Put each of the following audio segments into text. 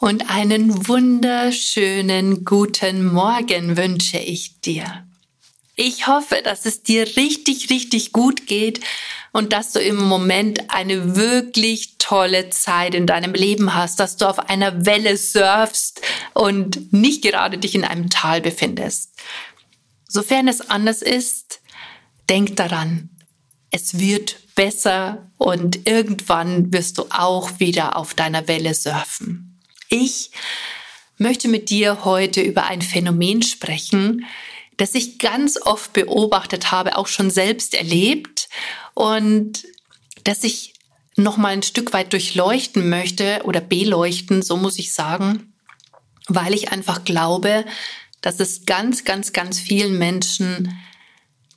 und einen wunderschönen guten Morgen wünsche ich dir. Ich hoffe, dass es dir richtig, richtig gut geht und dass du im Moment eine wirklich tolle Zeit in deinem Leben hast, dass du auf einer Welle surfst und nicht gerade dich in einem Tal befindest. Sofern es anders ist, denk daran, es wird besser und irgendwann wirst du auch wieder auf deiner Welle surfen. Ich möchte mit dir heute über ein Phänomen sprechen, das ich ganz oft beobachtet habe, auch schon selbst erlebt und das ich noch mal ein Stück weit durchleuchten möchte oder beleuchten, so muss ich sagen, weil ich einfach glaube, dass es ganz, ganz, ganz vielen Menschen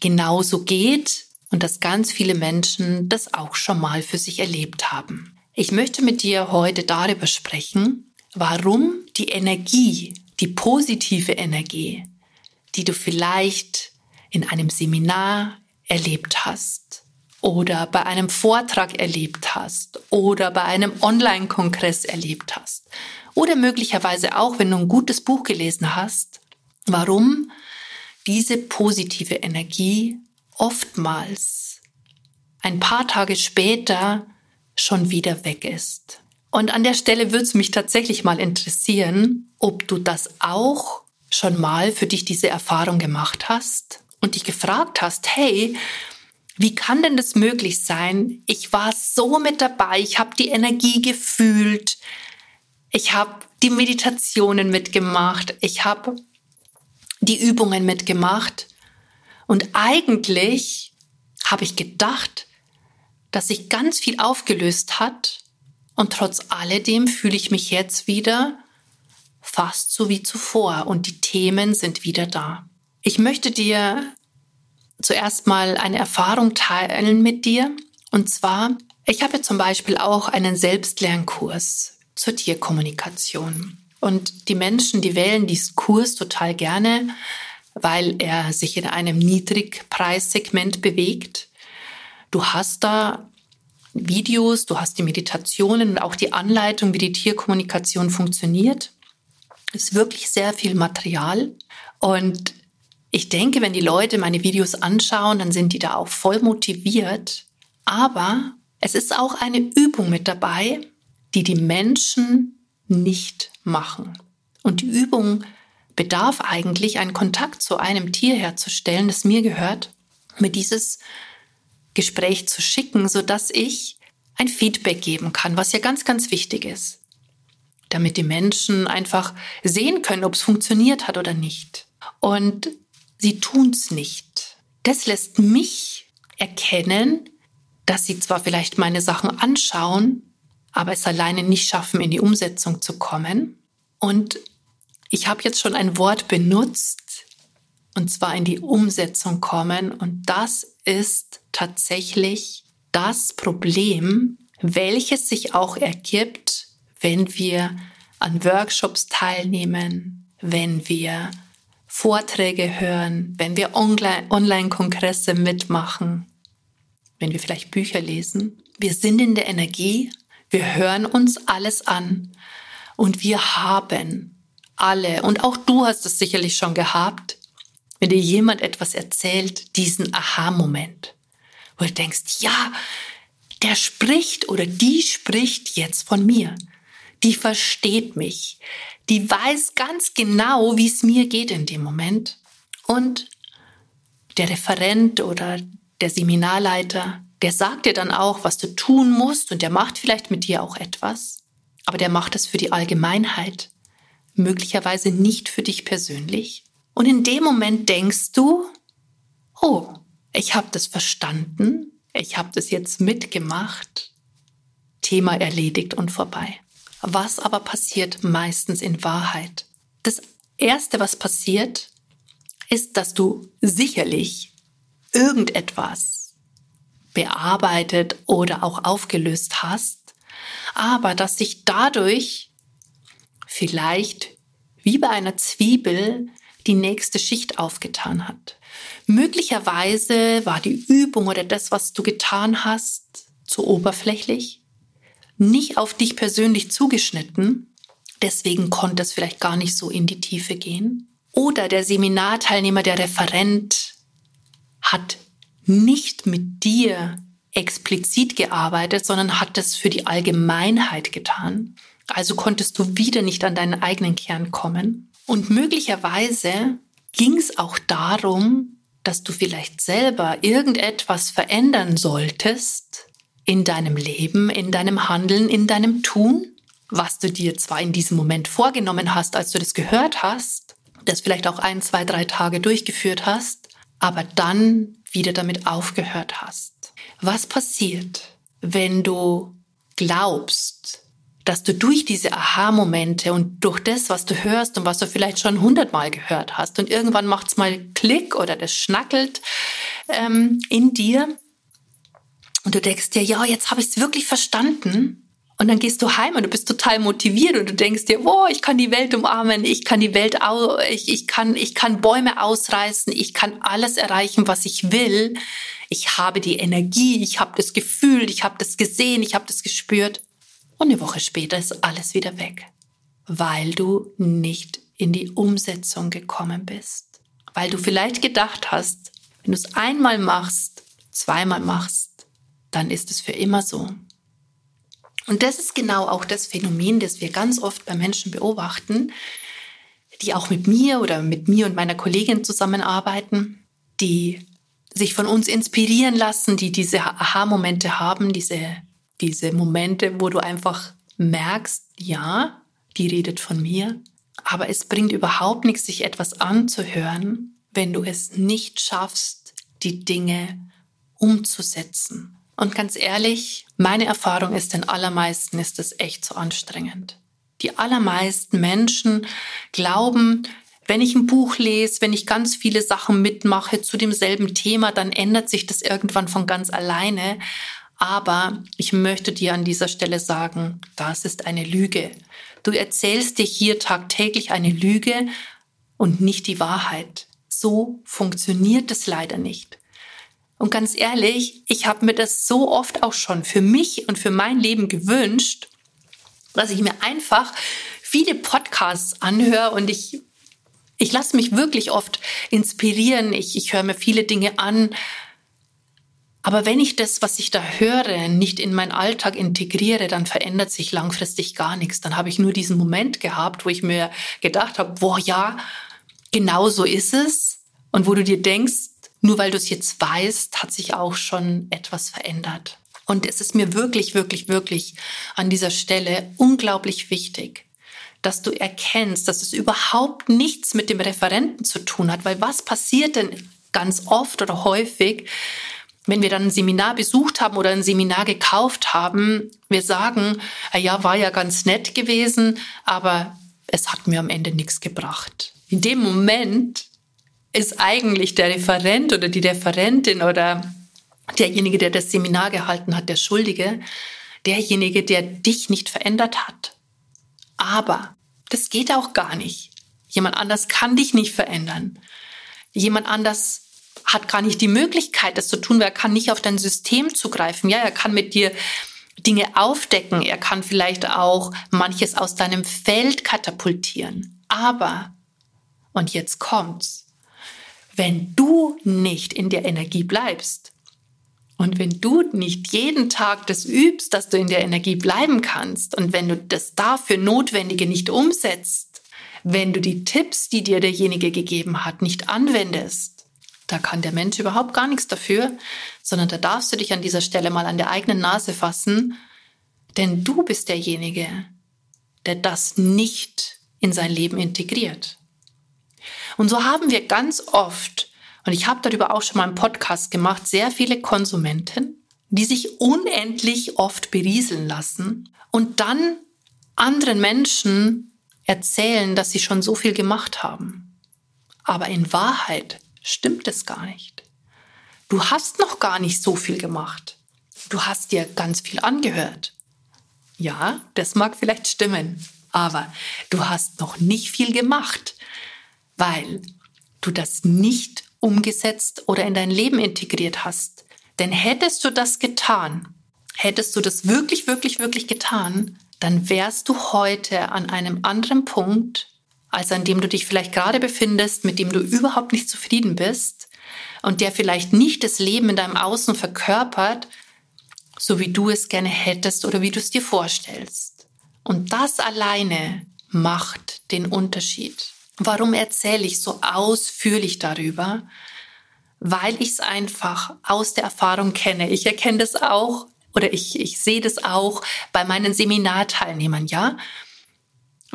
genauso geht und dass ganz viele Menschen das auch schon mal für sich erlebt haben. Ich möchte mit dir heute darüber sprechen, warum die Energie, die positive Energie, die du vielleicht in einem Seminar erlebt hast oder bei einem Vortrag erlebt hast oder bei einem Online-Kongress erlebt hast oder möglicherweise auch, wenn du ein gutes Buch gelesen hast, warum diese positive Energie oftmals ein paar Tage später schon wieder weg ist. Und an der Stelle würde es mich tatsächlich mal interessieren, ob du das auch schon mal für dich diese Erfahrung gemacht hast und dich gefragt hast, hey, wie kann denn das möglich sein? Ich war so mit dabei, ich habe die Energie gefühlt, ich habe die Meditationen mitgemacht, ich habe die Übungen mitgemacht und eigentlich habe ich gedacht, dass sich ganz viel aufgelöst hat und trotz alledem fühle ich mich jetzt wieder fast so wie zuvor und die Themen sind wieder da. Ich möchte dir zuerst mal eine Erfahrung teilen mit dir. Und zwar, ich habe zum Beispiel auch einen Selbstlernkurs zur Tierkommunikation. Und die Menschen, die wählen diesen Kurs total gerne, weil er sich in einem Niedrigpreissegment bewegt. Du hast da Videos, du hast die Meditationen und auch die Anleitung, wie die Tierkommunikation funktioniert ist wirklich sehr viel Material. Und ich denke, wenn die Leute meine Videos anschauen, dann sind die da auch voll motiviert. Aber es ist auch eine Übung mit dabei, die die Menschen nicht machen. Und die Übung bedarf eigentlich, einen Kontakt zu einem Tier herzustellen, das mir gehört, mir dieses Gespräch zu schicken, sodass ich ein Feedback geben kann, was ja ganz, ganz wichtig ist damit die Menschen einfach sehen können, ob es funktioniert hat oder nicht. Und sie tun es nicht. Das lässt mich erkennen, dass sie zwar vielleicht meine Sachen anschauen, aber es alleine nicht schaffen, in die Umsetzung zu kommen. Und ich habe jetzt schon ein Wort benutzt, und zwar in die Umsetzung kommen. Und das ist tatsächlich das Problem, welches sich auch ergibt, wenn wir an Workshops teilnehmen, wenn wir Vorträge hören, wenn wir Online-Kongresse mitmachen, wenn wir vielleicht Bücher lesen. Wir sind in der Energie, wir hören uns alles an und wir haben alle, und auch du hast es sicherlich schon gehabt, wenn dir jemand etwas erzählt, diesen Aha-Moment, wo du denkst, ja, der spricht oder die spricht jetzt von mir die versteht mich, die weiß ganz genau, wie es mir geht in dem Moment. Und der Referent oder der Seminarleiter, der sagt dir dann auch, was du tun musst und der macht vielleicht mit dir auch etwas, aber der macht es für die Allgemeinheit, möglicherweise nicht für dich persönlich. Und in dem Moment denkst du, oh, ich habe das verstanden, ich habe das jetzt mitgemacht, Thema erledigt und vorbei. Was aber passiert meistens in Wahrheit? Das Erste, was passiert, ist, dass du sicherlich irgendetwas bearbeitet oder auch aufgelöst hast, aber dass sich dadurch vielleicht wie bei einer Zwiebel die nächste Schicht aufgetan hat. Möglicherweise war die Übung oder das, was du getan hast, zu oberflächlich, nicht auf dich persönlich zugeschnitten, deswegen konnte es vielleicht gar nicht so in die Tiefe gehen. Oder der Seminarteilnehmer, der Referent hat nicht mit dir explizit gearbeitet, sondern hat es für die Allgemeinheit getan. Also konntest du wieder nicht an deinen eigenen Kern kommen. Und möglicherweise ging es auch darum, dass du vielleicht selber irgendetwas verändern solltest in deinem Leben, in deinem Handeln, in deinem Tun, was du dir zwar in diesem Moment vorgenommen hast, als du das gehört hast, das vielleicht auch ein, zwei, drei Tage durchgeführt hast, aber dann wieder damit aufgehört hast. Was passiert, wenn du glaubst, dass du durch diese Aha-Momente und durch das, was du hörst und was du vielleicht schon hundertmal gehört hast und irgendwann macht's mal Klick oder das schnackelt ähm, in dir und du denkst dir, ja, jetzt habe ich es wirklich verstanden. Und dann gehst du heim und du bist total motiviert und du denkst dir, oh, ich kann die Welt umarmen, ich kann die Welt, ich, ich, kann, ich kann Bäume ausreißen, ich kann alles erreichen, was ich will. Ich habe die Energie, ich habe das Gefühl, ich habe das gesehen, ich habe das gespürt. Und eine Woche später ist alles wieder weg, weil du nicht in die Umsetzung gekommen bist. Weil du vielleicht gedacht hast, wenn du es einmal machst, zweimal machst, dann ist es für immer so. Und das ist genau auch das Phänomen, das wir ganz oft bei Menschen beobachten, die auch mit mir oder mit mir und meiner Kollegin zusammenarbeiten, die sich von uns inspirieren lassen, die diese Aha-Momente haben, diese diese Momente, wo du einfach merkst, ja, die redet von mir, aber es bringt überhaupt nichts, sich etwas anzuhören, wenn du es nicht schaffst, die Dinge umzusetzen. Und ganz ehrlich, meine Erfahrung ist, den allermeisten ist es echt zu anstrengend. Die allermeisten Menschen glauben, wenn ich ein Buch lese, wenn ich ganz viele Sachen mitmache zu demselben Thema, dann ändert sich das irgendwann von ganz alleine. Aber ich möchte dir an dieser Stelle sagen, das ist eine Lüge. Du erzählst dir hier tagtäglich eine Lüge und nicht die Wahrheit. So funktioniert es leider nicht. Und ganz ehrlich, ich habe mir das so oft auch schon für mich und für mein Leben gewünscht, dass ich mir einfach viele Podcasts anhöre und ich, ich lasse mich wirklich oft inspirieren. Ich, ich höre mir viele Dinge an aber wenn ich das, was ich da höre, nicht in meinen Alltag integriere, dann verändert sich langfristig gar nichts. Dann habe ich nur diesen Moment gehabt, wo ich mir gedacht habe, boah, ja, genau so ist es. Und wo du dir denkst, nur weil du es jetzt weißt, hat sich auch schon etwas verändert. Und es ist mir wirklich, wirklich, wirklich an dieser Stelle unglaublich wichtig, dass du erkennst, dass es überhaupt nichts mit dem Referenten zu tun hat, weil was passiert denn ganz oft oder häufig, wenn wir dann ein Seminar besucht haben oder ein Seminar gekauft haben, wir sagen, ah ja, war ja ganz nett gewesen, aber es hat mir am Ende nichts gebracht. In dem Moment ist eigentlich der Referent oder die Referentin oder derjenige, der das Seminar gehalten hat, der Schuldige, derjenige, der dich nicht verändert hat. Aber das geht auch gar nicht. Jemand anders kann dich nicht verändern. Jemand anders hat gar nicht die Möglichkeit, das zu tun, weil er kann nicht auf dein System zugreifen. Ja, er kann mit dir Dinge aufdecken. Er kann vielleicht auch manches aus deinem Feld katapultieren. Aber, und jetzt kommt's, wenn du nicht in der Energie bleibst und wenn du nicht jeden Tag das übst, dass du in der Energie bleiben kannst und wenn du das dafür Notwendige nicht umsetzt, wenn du die Tipps, die dir derjenige gegeben hat, nicht anwendest, da kann der Mensch überhaupt gar nichts dafür, sondern da darfst du dich an dieser Stelle mal an der eigenen Nase fassen, denn du bist derjenige, der das nicht in sein Leben integriert. Und so haben wir ganz oft, und ich habe darüber auch schon mal einen Podcast gemacht, sehr viele Konsumenten, die sich unendlich oft berieseln lassen und dann anderen Menschen erzählen, dass sie schon so viel gemacht haben. Aber in Wahrheit stimmt es gar nicht. Du hast noch gar nicht so viel gemacht. Du hast dir ganz viel angehört. Ja, das mag vielleicht stimmen, aber du hast noch nicht viel gemacht, weil du das nicht umgesetzt oder in dein Leben integriert hast. Denn hättest du das getan, hättest du das wirklich, wirklich, wirklich getan, dann wärst du heute an einem anderen Punkt, als an dem du dich vielleicht gerade befindest, mit dem du überhaupt nicht zufrieden bist und der vielleicht nicht das Leben in deinem Außen verkörpert, so wie du es gerne hättest oder wie du es dir vorstellst. Und das alleine macht den Unterschied. Warum erzähle ich so ausführlich darüber? Weil ich es einfach aus der Erfahrung kenne. Ich erkenne das auch oder ich, ich sehe das auch bei meinen Seminarteilnehmern, ja?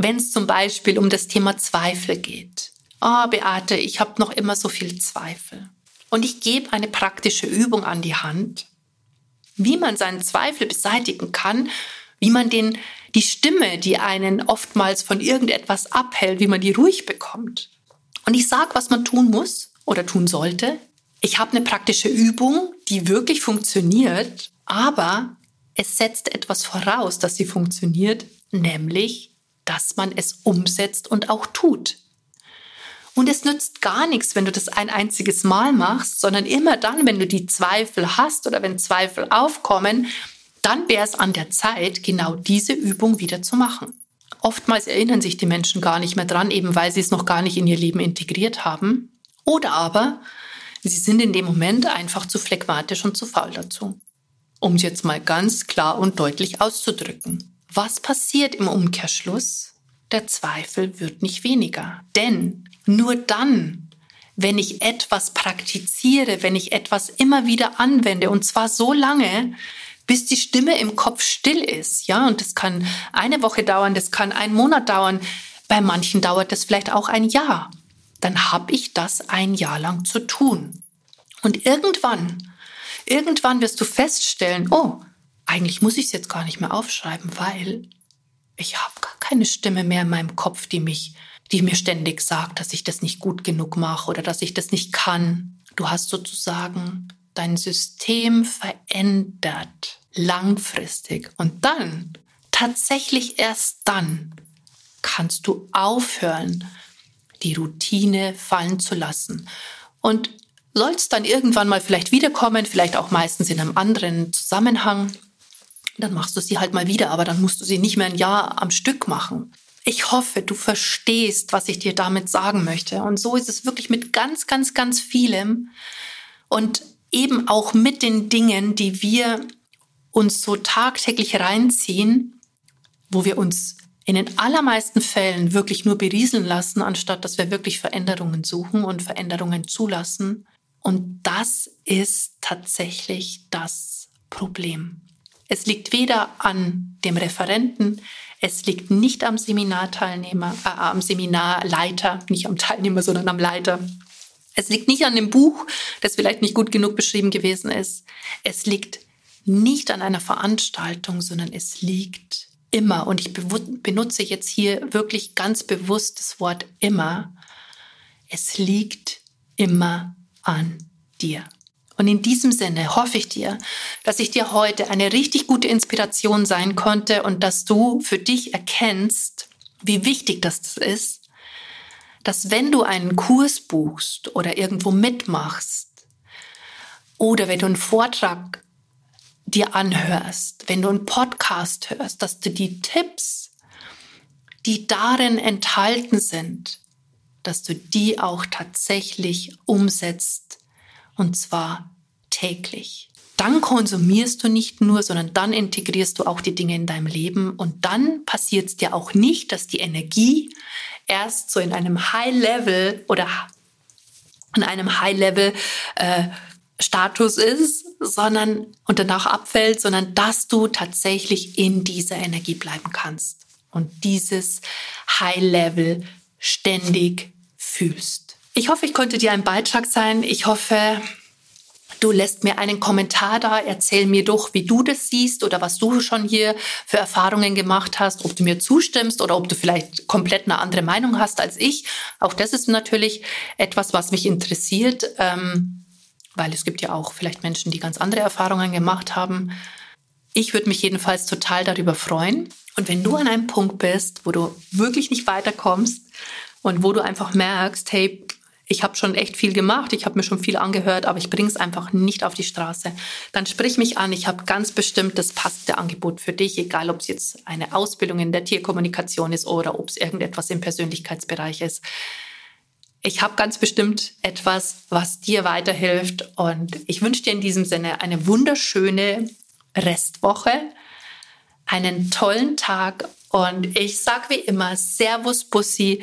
Wenn es zum Beispiel um das Thema Zweifel geht. Oh, Beate, ich habe noch immer so viel Zweifel. Und ich gebe eine praktische Übung an die Hand, wie man seinen Zweifel beseitigen kann, wie man den, die Stimme, die einen oftmals von irgendetwas abhält, wie man die ruhig bekommt. Und ich sage, was man tun muss oder tun sollte. Ich habe eine praktische Übung, die wirklich funktioniert, aber es setzt etwas voraus, dass sie funktioniert, nämlich dass man es umsetzt und auch tut. Und es nützt gar nichts, wenn du das ein einziges Mal machst, sondern immer dann, wenn du die Zweifel hast oder wenn Zweifel aufkommen, dann wäre es an der Zeit, genau diese Übung wieder zu machen. Oftmals erinnern sich die Menschen gar nicht mehr dran, eben weil sie es noch gar nicht in ihr Leben integriert haben. Oder aber sie sind in dem Moment einfach zu phlegmatisch und zu faul dazu. Um es jetzt mal ganz klar und deutlich auszudrücken. Was passiert im Umkehrschluss? Der Zweifel wird nicht weniger. Denn nur dann, wenn ich etwas praktiziere, wenn ich etwas immer wieder anwende, und zwar so lange, bis die Stimme im Kopf still ist, ja, und das kann eine Woche dauern, das kann einen Monat dauern, bei manchen dauert das vielleicht auch ein Jahr, dann habe ich das ein Jahr lang zu tun. Und irgendwann, irgendwann wirst du feststellen, oh, eigentlich muss ich es jetzt gar nicht mehr aufschreiben, weil ich habe gar keine Stimme mehr in meinem Kopf, die mich, die mir ständig sagt, dass ich das nicht gut genug mache oder dass ich das nicht kann. Du hast sozusagen dein System verändert, langfristig. Und dann, tatsächlich erst dann, kannst du aufhören, die Routine fallen zu lassen. Und sollst dann irgendwann mal vielleicht wiederkommen, vielleicht auch meistens in einem anderen Zusammenhang, dann machst du sie halt mal wieder, aber dann musst du sie nicht mehr ein Jahr am Stück machen. Ich hoffe, du verstehst, was ich dir damit sagen möchte. Und so ist es wirklich mit ganz, ganz, ganz vielem und eben auch mit den Dingen, die wir uns so tagtäglich reinziehen, wo wir uns in den allermeisten Fällen wirklich nur berieseln lassen, anstatt dass wir wirklich Veränderungen suchen und Veränderungen zulassen. Und das ist tatsächlich das Problem. Es liegt weder an dem Referenten, es liegt nicht am Seminarteilnehmer, äh, am Seminarleiter, nicht am Teilnehmer, sondern am Leiter. Es liegt nicht an dem Buch, das vielleicht nicht gut genug beschrieben gewesen ist. Es liegt nicht an einer Veranstaltung, sondern es liegt immer, und ich benutze jetzt hier wirklich ganz bewusst das Wort immer, es liegt immer an dir. Und in diesem Sinne hoffe ich dir, dass ich dir heute eine richtig gute Inspiration sein konnte und dass du für dich erkennst, wie wichtig das ist, dass wenn du einen Kurs buchst oder irgendwo mitmachst oder wenn du einen Vortrag dir anhörst, wenn du einen Podcast hörst, dass du die Tipps, die darin enthalten sind, dass du die auch tatsächlich umsetzt und zwar täglich. Dann konsumierst du nicht nur, sondern dann integrierst du auch die Dinge in deinem Leben und dann passiert es dir auch nicht, dass die Energie erst so in einem High-Level oder in einem High-Level äh, Status ist, sondern und danach abfällt, sondern dass du tatsächlich in dieser Energie bleiben kannst und dieses High-Level ständig fühlst. Ich hoffe, ich konnte dir ein Beitrag sein. Ich hoffe, du lässt mir einen Kommentar da, erzähl mir doch, wie du das siehst oder was du schon hier für Erfahrungen gemacht hast, ob du mir zustimmst oder ob du vielleicht komplett eine andere Meinung hast als ich. Auch das ist natürlich etwas, was mich interessiert, ähm, weil es gibt ja auch vielleicht Menschen, die ganz andere Erfahrungen gemacht haben. Ich würde mich jedenfalls total darüber freuen. Und wenn du an einem Punkt bist, wo du wirklich nicht weiterkommst und wo du einfach merkst, hey, ich habe schon echt viel gemacht, ich habe mir schon viel angehört, aber ich bringe es einfach nicht auf die Straße. Dann sprich mich an, ich habe ganz bestimmt das passende Angebot für dich, egal ob es jetzt eine Ausbildung in der Tierkommunikation ist oder ob es irgendetwas im Persönlichkeitsbereich ist. Ich habe ganz bestimmt etwas, was dir weiterhilft und ich wünsche dir in diesem Sinne eine wunderschöne Restwoche, einen tollen Tag und ich sage wie immer Servus Bussi,